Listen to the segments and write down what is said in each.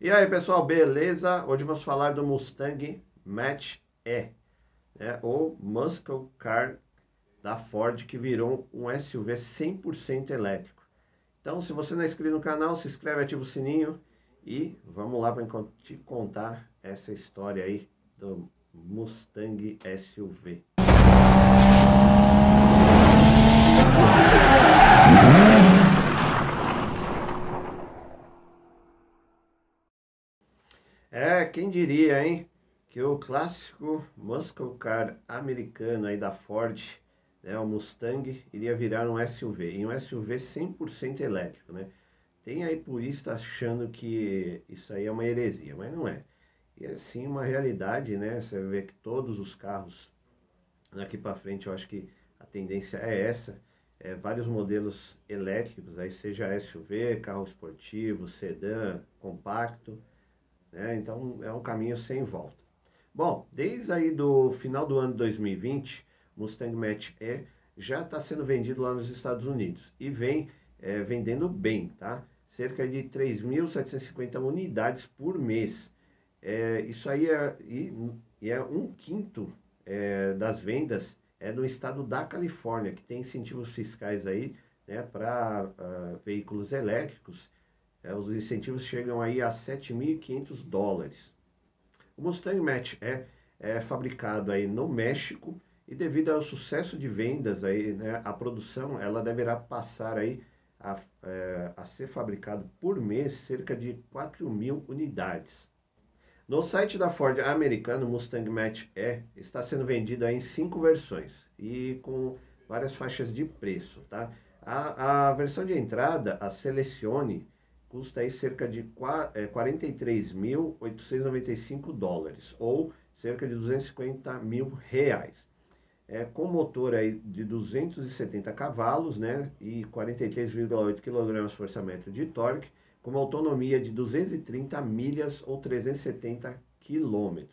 E aí pessoal, beleza? Hoje vamos falar do Mustang Mach-E, né? ou Muscle Car da Ford, que virou um SUV 100% elétrico. Então, se você não é inscrito no canal, se inscreve, ativa o sininho e vamos lá para te contar essa história aí do Mustang SUV. É, quem diria, hein? Que o clássico muscle car americano aí da Ford, né, o Mustang, iria virar um SUV. E um SUV 100% elétrico, né? Tem aí purista achando que isso aí é uma heresia, mas não é. E é sim uma realidade, né? Você vê que todos os carros daqui para frente, eu acho que a tendência é essa. É, vários modelos elétricos, aí seja SUV, carro esportivo, sedã, compacto, né? Então é um caminho sem volta. Bom, desde aí do final do ano 2020, Mustang Mach-E já está sendo vendido lá nos Estados Unidos e vem é, vendendo bem, tá? Cerca de 3.750 unidades por mês. É, isso aí é, e é um quinto é, das vendas é no estado da Califórnia, que tem incentivos fiscais aí né, para uh, ah, veículos elétricos é, os incentivos chegam aí a 7.500 dólares. O Mustang Match é, é fabricado aí no México e devido ao sucesso de vendas aí, né, a produção ela deverá passar aí a, é, a ser fabricado por mês cerca de 4 mil unidades. No site da Ford americano, Mustang Mach-E está sendo vendido em cinco versões e com várias faixas de preço, tá? A, a versão de entrada, a Selecione, custa aí cerca de 43.895 é, dólares, ou cerca de 250 mil reais. É, com motor aí de 270 cavalos né, e 43,8 kgfm de torque, com uma autonomia de 230 milhas ou 370 km.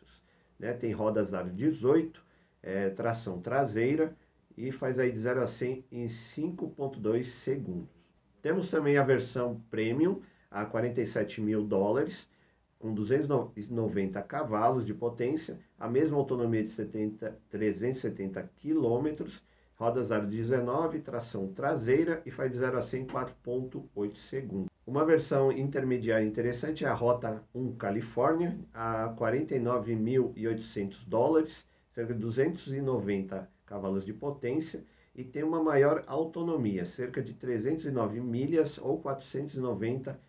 Né, tem rodas aro 18, é, tração traseira e faz aí de 0 a 100 em 5.2 segundos. Temos também a versão Premium a 47 mil dólares, com 290 cavalos de potência, a mesma autonomia de 70, 370 quilômetros, rodas aro 19, tração traseira e faz de 0 a 100 em 4.8 segundos. Uma versão intermediária interessante é a Rota 1 Califórnia, a 49.800 dólares, cerca de 290 cavalos de potência e tem uma maior autonomia, cerca de 309 milhas ou 490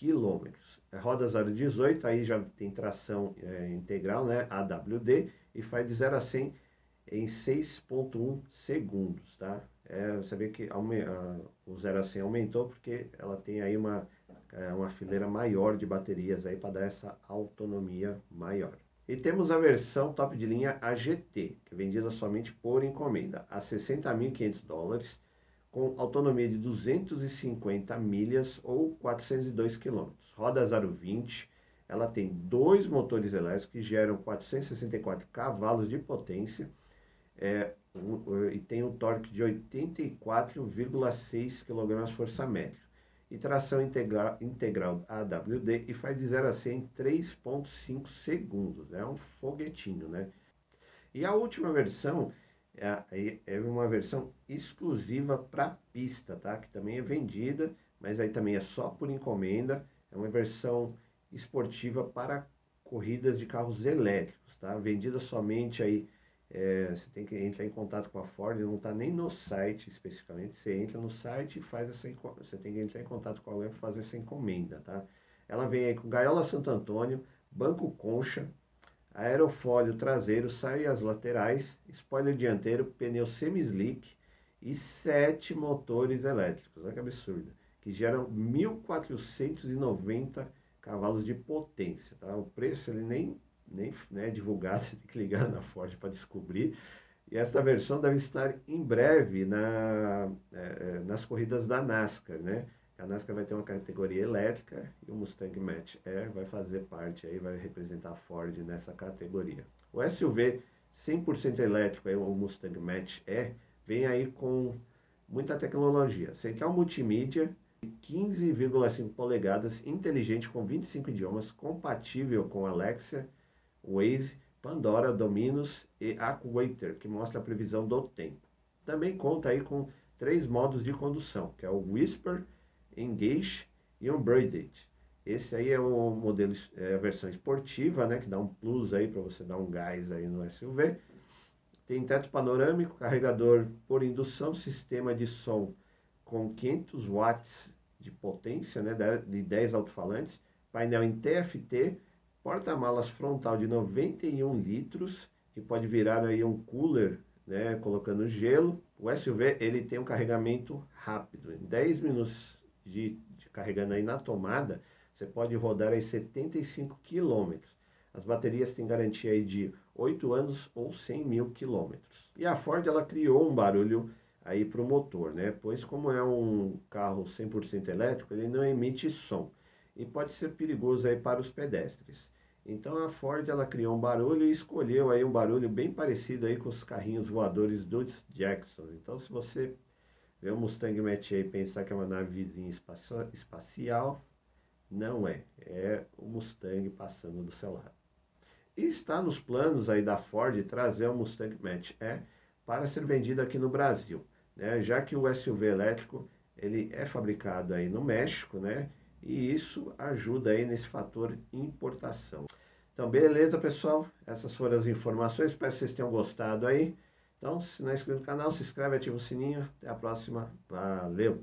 quilômetros. Rodas aro 18, aí já tem tração é, integral, né, AWD, e faz de 0 a 100 em 6.1 segundos, tá? É, você vê que o 0 a 100 aumentou porque ela tem aí uma, é, uma fileira maior de baterias aí para dar essa autonomia maior. E temos a versão top de linha AGT, que é vendida somente por encomenda, a 60.500 dólares, com autonomia de 250 milhas ou 402 km. Roda 020, ela tem dois motores elétricos que geram 464 cavalos de potência é, um, e tem um torque de 84,6 kgfm e tração integral, integral AWD e faz de 0 a 100 em 3.5 segundos. É um foguetinho, né? E a última versão é, é uma versão exclusiva para pista, tá? Que também é vendida, mas aí também é só por encomenda. É uma versão esportiva para corridas de carros elétricos, tá? Vendida somente aí é, você tem que entrar em contato com a Ford, não está nem no site especificamente. Você entra no site e faz essa você tem que entrar em contato com alguém para fazer essa encomenda, tá? Ela vem aí com gaiola Santo Antônio, banco concha, aerofólio traseiro, saias laterais, spoiler dianteiro, pneu semi-slick e sete motores elétricos. Olha que absurdo! Que geram 1.490 cavalos de potência, tá? O preço ele nem nem né, divulgado, você tem que ligar na Ford para descobrir. E esta versão deve estar em breve na, é, é, nas corridas da NASCAR, né? NASCAR vai ter uma categoria elétrica e o Mustang Match Air vai fazer parte aí, vai representar a Ford nessa categoria. O SUV 100% elétrico, aí, o Mustang Match Air, vem aí com muita tecnologia. Central multimídia, 15,5 polegadas, inteligente com 25 idiomas, compatível com Alexa, Waze, Pandora, Dominos e Actuator, que mostra a previsão do tempo. Também conta aí com três modos de condução, que é o Whisper, Engage e Unbraided. Esse aí é o modelo, é a versão esportiva, né, que dá um plus aí para você dar um gás aí no SUV. Tem teto panorâmico, carregador por indução, sistema de som com 500 watts de potência, né, de 10 alto-falantes, painel em TFT, porta-malas frontal de 91 litros, que pode virar aí um cooler, né, colocando gelo. O SUV ele tem um carregamento rápido, em 10 minutos de, de carregando aí na tomada, você pode rodar aí 75 quilômetros. As baterias têm garantia aí de 8 anos ou 100 mil quilômetros. E a Ford ela criou um barulho aí para o motor, né? Pois como é um carro 100% elétrico, ele não emite som e pode ser perigoso aí para os pedestres. Então a Ford ela criou um barulho e escolheu aí um barulho bem parecido aí com os carrinhos voadores do Jackson. Então se você vê o Mustang Mach e pensar que é uma navezinha espacial, não é. É o Mustang passando do seu lado. E está nos planos aí da Ford trazer o Mustang Mach-E para ser vendido aqui no Brasil, né? já que o SUV elétrico ele é fabricado aí no México, né? E isso ajuda aí nesse fator importação. Então, beleza, pessoal? Essas foram as informações. Espero que vocês tenham gostado aí. Então, se não é inscrito no canal, se inscreve, ativa o sininho. Até a próxima. Valeu!